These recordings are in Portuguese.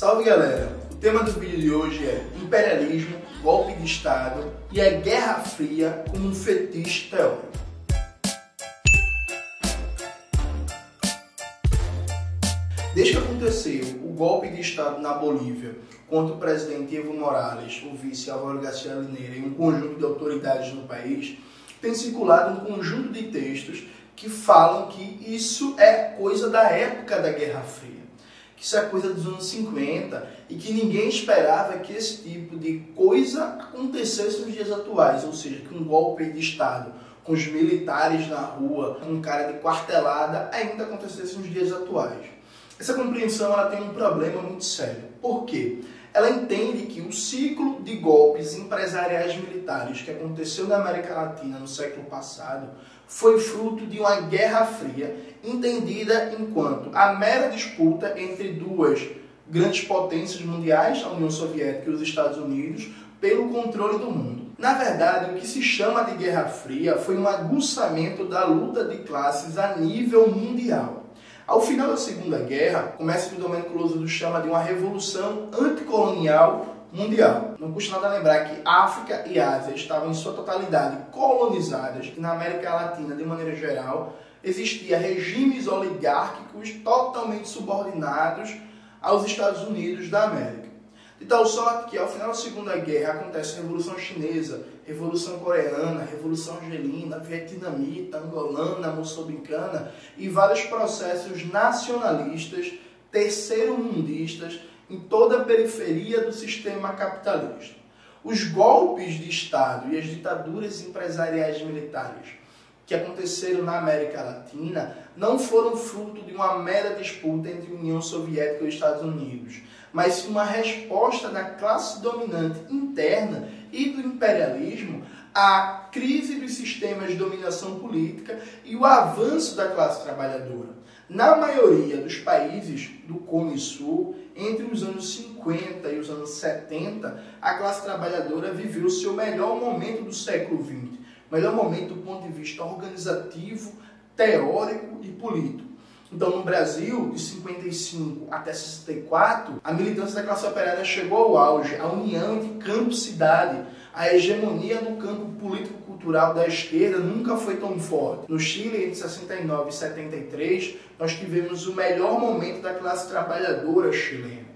Salve galera! O tema do vídeo de hoje é imperialismo, golpe de Estado e a Guerra Fria como um fetiche teórico. Desde que aconteceu o golpe de Estado na Bolívia contra o presidente Evo Morales, o vice Álvaro Garcia Lineira e um conjunto de autoridades no país, tem circulado um conjunto de textos que falam que isso é coisa da época da Guerra Fria, que isso é coisa dos anos 50 e que ninguém esperava que esse tipo de coisa acontecesse nos dias atuais, ou seja, que um golpe de Estado com os militares na rua, com um cara de quartelada, ainda acontecesse nos dias atuais. Essa compreensão ela tem um problema muito sério. Por quê? Ela entende que o ciclo de golpes empresariais militares que aconteceu na América Latina no século passado foi fruto de uma guerra fria, entendida enquanto a mera disputa entre duas grandes potências mundiais, a União Soviética e os Estados Unidos, pelo controle do mundo. Na verdade, o que se chama de Guerra Fria foi um aguçamento da luta de classes a nível mundial. Ao final da Segunda Guerra, começa o que o Domênico Lousado chama de uma revolução anticolonial mundial. Não custa nada lembrar que África e Ásia estavam em sua totalidade colonizadas, que na América Latina, de maneira geral, existia regimes oligárquicos totalmente subordinados aos Estados Unidos da América. De tal sorte que ao final da Segunda Guerra acontece a Revolução Chinesa, Revolução Coreana, Revolução Argelina, Vietnamita, Angolana, Moçambicana e vários processos nacionalistas, terceiro-mundistas em toda a periferia do sistema capitalista. Os golpes de Estado e as ditaduras empresariais militares que aconteceram na América Latina não foram fruto de uma mera disputa entre União Soviética e Estados Unidos, mas sim uma resposta da classe dominante interna e do imperialismo à crise dos sistemas de dominação política e o avanço da classe trabalhadora. Na maioria dos países do Cone Sul, entre os anos 50 e os anos 70, a classe trabalhadora viveu o seu melhor momento do século XX melhor momento do ponto de vista organizativo, teórico e político. Então, no Brasil, de 55 até 64, a militância da classe operária chegou ao auge, a união entre campo e cidade, a hegemonia no campo político-cultural da esquerda nunca foi tão forte. No Chile, entre 69 e 73, nós tivemos o melhor momento da classe trabalhadora chilena.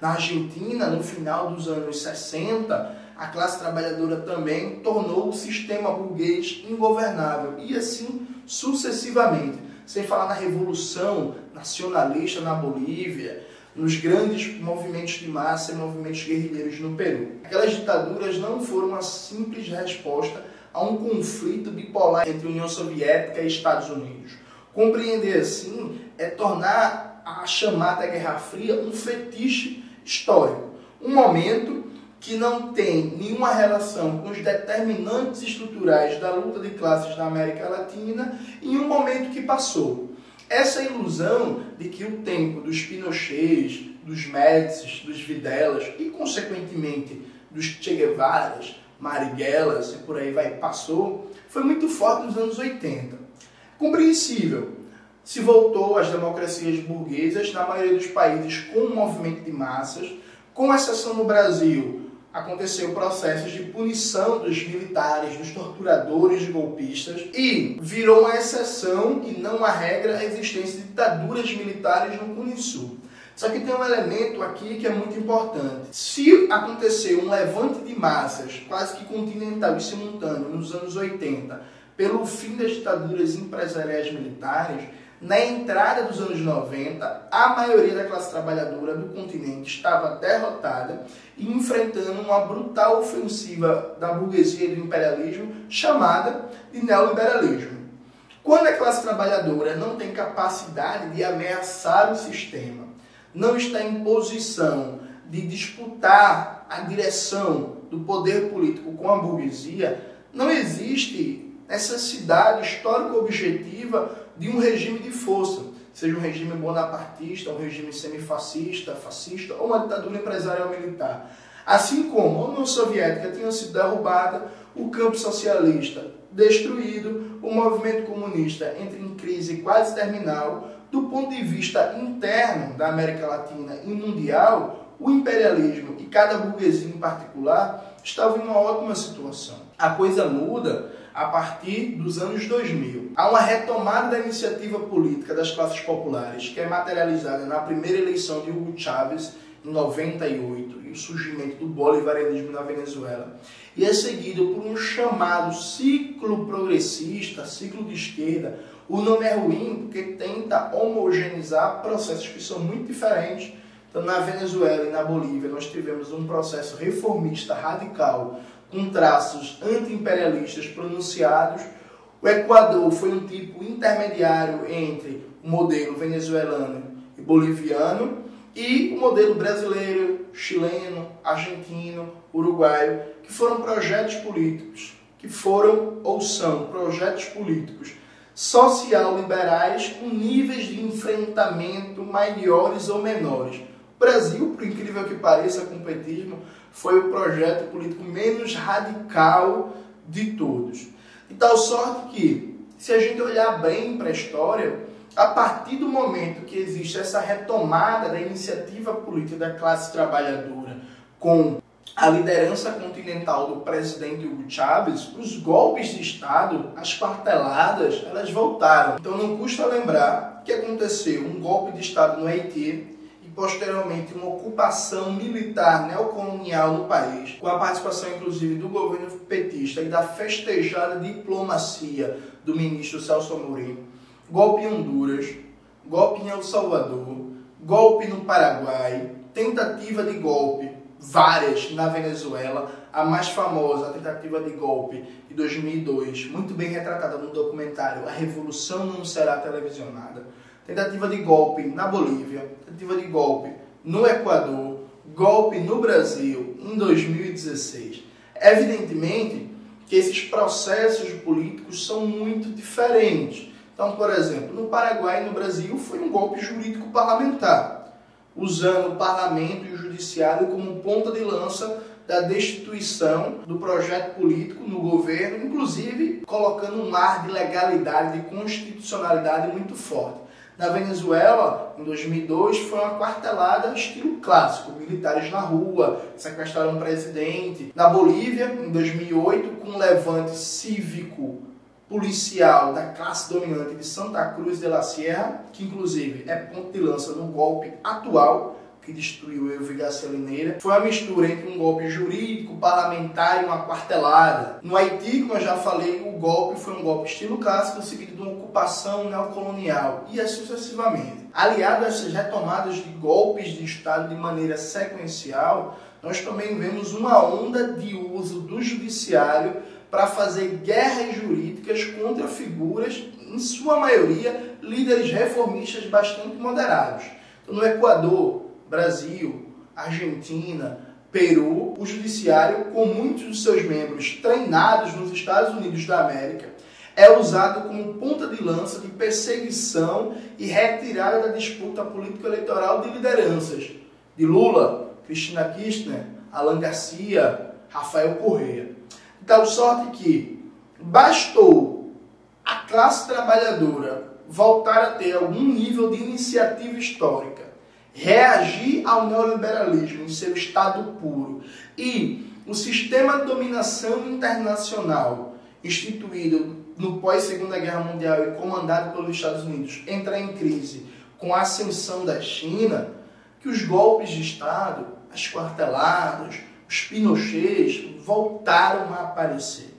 Na Argentina, no final dos anos 60, a classe trabalhadora também tornou o sistema burguês ingovernável e assim sucessivamente, sem falar na revolução nacionalista na Bolívia, nos grandes movimentos de massa e movimentos guerrilheiros no Peru. Aquelas ditaduras não foram uma simples resposta a um conflito bipolar entre União Soviética e Estados Unidos. Compreender assim é tornar a chamada Guerra Fria um fetiche histórico, um momento que não tem nenhuma relação com os determinantes estruturais da luta de classes na América Latina em um momento que passou. Essa ilusão de que o tempo dos Pinochets, dos Médicis, dos Videlas e, consequentemente, dos Che Guevaras, Marighellers e por aí vai, passou, foi muito forte nos anos 80. Compreensível. Se voltou às democracias burguesas na maioria dos países com um movimento de massas, com exceção no Brasil, aconteceu processos de punição dos militares, dos torturadores de golpistas e virou uma exceção e não a regra a existência de ditaduras militares no Cunisul. Só que tem um elemento aqui que é muito importante. Se aconteceu um levante de massas quase que continental e simultâneo nos anos 80 pelo fim das ditaduras empresariais militares, na entrada dos anos 90, a maioria da classe trabalhadora do continente estava derrotada e enfrentando uma brutal ofensiva da burguesia e do imperialismo chamada de neoliberalismo. Quando a classe trabalhadora não tem capacidade de ameaçar o sistema, não está em posição de disputar a direção do poder político com a burguesia, não existe necessidade histórico objetiva de um regime de força, seja um regime bonapartista, um regime semifascista, fascista ou uma ditadura empresarial militar. Assim como a União Soviética tinha sido derrubada, o campo socialista destruído, o movimento comunista entra em crise quase terminal, do ponto de vista interno da América Latina e mundial, o imperialismo e cada burguesia em particular estavam em uma ótima situação. A coisa muda a partir dos anos 2000. Há uma retomada da iniciativa política das classes populares, que é materializada na primeira eleição de Hugo Chávez em 98 e o surgimento do bolivarianismo na Venezuela. E é seguido por um chamado ciclo progressista, ciclo de esquerda. O nome é ruim porque tenta homogeneizar processos que são muito diferentes. Então, na Venezuela e na Bolívia, nós tivemos um processo reformista radical com traços anti-imperialistas pronunciados. O Equador foi um tipo intermediário entre o modelo venezuelano e boliviano e o modelo brasileiro, chileno, argentino, uruguaio, que foram projetos políticos, que foram ou são projetos políticos social-liberais com níveis de enfrentamento maiores ou menores. O Brasil, por incrível que pareça, com o petismo, foi o projeto político menos radical de todos. De tal sorte que, se a gente olhar bem para a história, a partir do momento que existe essa retomada da iniciativa política da classe trabalhadora com a liderança continental do presidente Hugo Chávez, os golpes de Estado, as quarteladas, elas voltaram. Então não custa lembrar que aconteceu um golpe de Estado no Haiti posteriormente uma ocupação militar neocolonial no país, com a participação inclusive do governo petista e da festejada diplomacia do ministro Celso Amorim, golpe em Honduras, golpe em El Salvador, golpe no Paraguai, tentativa de golpe, várias na Venezuela, a mais famosa, a tentativa de golpe de 2002, muito bem retratada no documentário A Revolução Não Será Televisionada tentativa de golpe na Bolívia, tentativa de golpe no Equador, golpe no Brasil em 2016. Evidentemente que esses processos políticos são muito diferentes. Então, por exemplo, no Paraguai e no Brasil foi um golpe jurídico parlamentar, usando o parlamento e o judiciário como ponta de lança da destituição do projeto político no governo, inclusive colocando um ar de legalidade, de constitucionalidade muito forte. Na Venezuela, em 2002, foi uma quartelada estilo clássico, militares na rua, sequestraram o presidente. Na Bolívia, em 2008, com um levante cívico policial da classe dominante de Santa Cruz de la Sierra, que inclusive é ponto de lança no golpe atual que destruiu Evo Garcia Lineira, foi uma mistura entre um golpe jurídico, parlamentar e uma quartelada. No Haiti, como eu já falei, o golpe foi um golpe estilo clássico, seguido de uma ocupação neocolonial, e assim sucessivamente. Aliado a essas retomadas de golpes de Estado de maneira sequencial, nós também vemos uma onda de uso do judiciário para fazer guerras jurídicas contra figuras, em sua maioria, líderes reformistas bastante moderados. Então, no Equador, Brasil, Argentina, Peru, o judiciário, com muitos dos seus membros treinados nos Estados Unidos da América, é usado como ponta de lança de perseguição e retirada da disputa político-eleitoral de lideranças de Lula, Cristina Kirchner, Alan Garcia, Rafael Correa. De tal sorte que bastou a classe trabalhadora voltar a ter algum nível de iniciativa histórica reagir ao neoliberalismo em seu estado puro e o sistema de dominação internacional instituído no pós-Segunda Guerra Mundial e comandado pelos Estados Unidos entrar em crise com a ascensão da China, que os golpes de Estado, as quarteladas, os pinochets voltaram a aparecer.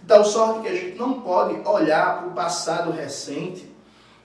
De tal sorte que a gente não pode olhar para o passado recente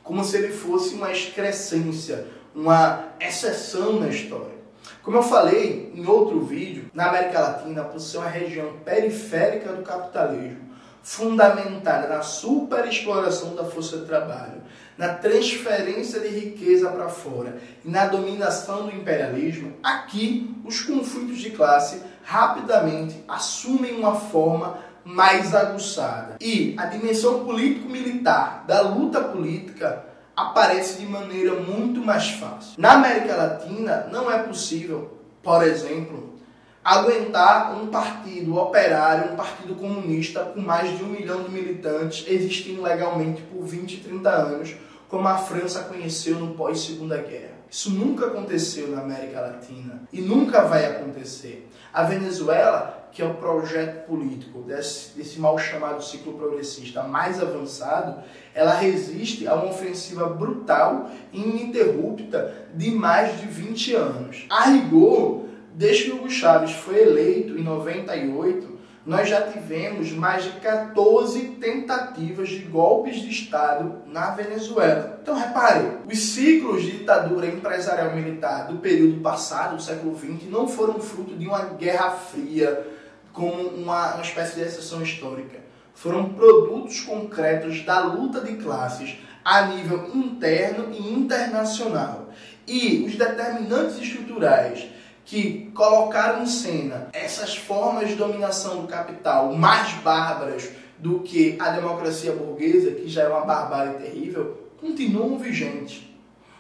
como se ele fosse uma excrescência, uma exceção na história. Como eu falei em outro vídeo, na América Latina, por ser uma região periférica do capitalismo, fundamentada na superexploração da força de trabalho, na transferência de riqueza para fora e na dominação do imperialismo, aqui os conflitos de classe rapidamente assumem uma forma mais aguçada. E a dimensão político-militar da luta política aparece de maneira muito mais fácil. Na América Latina, não é possível, por exemplo, aguentar um partido operário, um partido comunista com mais de um milhão de militantes existindo legalmente por 20, 30 anos, como a França conheceu no pós-Segunda Guerra. Isso nunca aconteceu na América Latina e nunca vai acontecer. A Venezuela, que é o projeto político desse, desse mal chamado ciclo progressista mais avançado, ela resiste a uma ofensiva brutal e ininterrupta de mais de 20 anos. A rigor, desde que Hugo Chávez foi eleito em 98, nós já tivemos mais de 14 tentativas de golpes de Estado na Venezuela. Então repare, os ciclos de ditadura empresarial militar do período passado, do século XX, não foram fruto de uma guerra fria, como uma, uma espécie de exceção histórica. Foram produtos concretos da luta de classes a nível interno e internacional. E os determinantes estruturais que colocaram em cena essas formas de dominação do capital mais bárbaras do que a democracia burguesa, que já é uma barbárie terrível, continuam vigentes.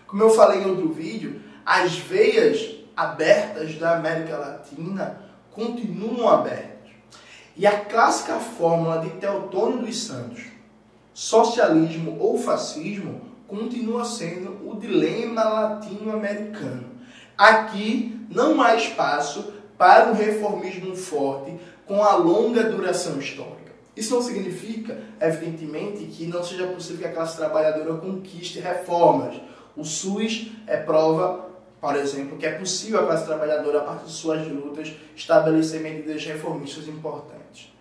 Como eu falei em outro vídeo, as veias abertas da América Latina continuam abertas. E a clássica fórmula de Teotônio dos Santos, socialismo ou fascismo, continua sendo o dilema latino-americano. Aqui não há espaço para um reformismo forte com a longa duração histórica. Isso não significa, evidentemente, que não seja possível que a classe trabalhadora conquiste reformas. O SUS é prova, por exemplo, que é possível a classe trabalhadora, a partir de suas lutas, estabelecer medidas reformistas importantes.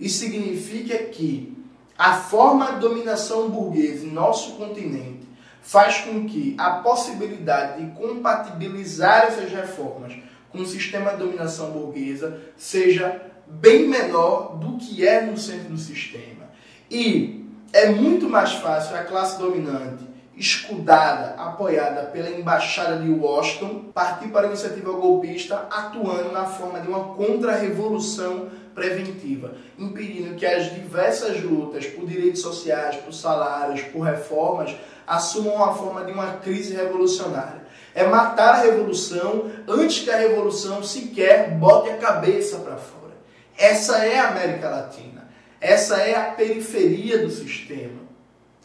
Isso significa que a forma de dominação burguesa em nosso continente faz com que a possibilidade de compatibilizar essas reformas com o sistema de dominação burguesa seja bem menor do que é no centro do sistema. E é muito mais fácil a classe dominante, escudada, apoiada pela embaixada de Washington, partir para a iniciativa golpista atuando na forma de uma contra-revolução preventiva, impedindo que as diversas lutas por direitos sociais, por salários, por reformas, assumam a forma de uma crise revolucionária. É matar a revolução antes que a revolução sequer bote a cabeça para fora. Essa é a América Latina. Essa é a periferia do sistema.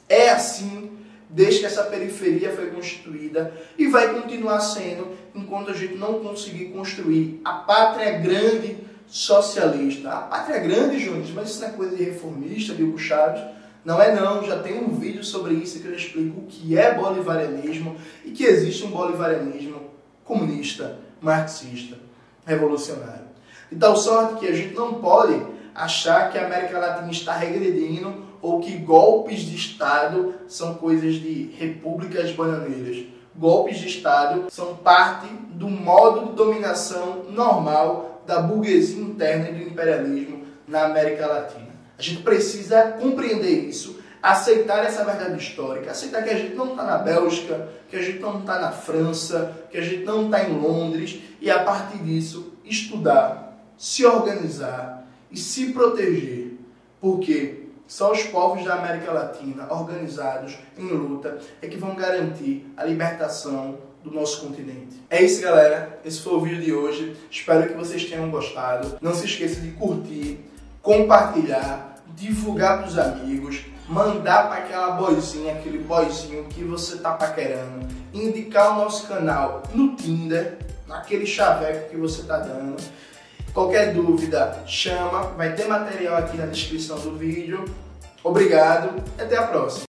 É assim desde que essa periferia foi constituída e vai continuar sendo enquanto a gente não conseguir construir a pátria grande socialista. A pátria grande, Júnior, mas isso não é coisa de reformista, de Hugo Chaves. Não é não, já tem um vídeo sobre isso que eu explico o que é bolivarianismo e que existe um bolivarianismo comunista, marxista, revolucionário. De tal sorte que a gente não pode achar que a América Latina está regredindo ou que golpes de Estado são coisas de repúblicas bananeiras. Golpes de Estado são parte do modo de dominação normal da burguesia interna e do imperialismo na América Latina. A gente precisa compreender isso, aceitar essa verdade histórica, aceitar que a gente não está na Bélgica, que a gente não está na França, que a gente não está em Londres e a partir disso estudar, se organizar e se proteger, porque só os povos da América Latina organizados em luta é que vão garantir a libertação do nosso continente. É isso, galera. Esse foi o vídeo de hoje. Espero que vocês tenham gostado. Não se esqueça de curtir, compartilhar, divulgar para os amigos, mandar para aquela boizinha, aquele boizinho que você tá paquerando, indicar o nosso canal no Tinder, naquele chaveco que você tá dando. Qualquer dúvida, chama, vai ter material aqui na descrição do vídeo. Obrigado, até a próxima.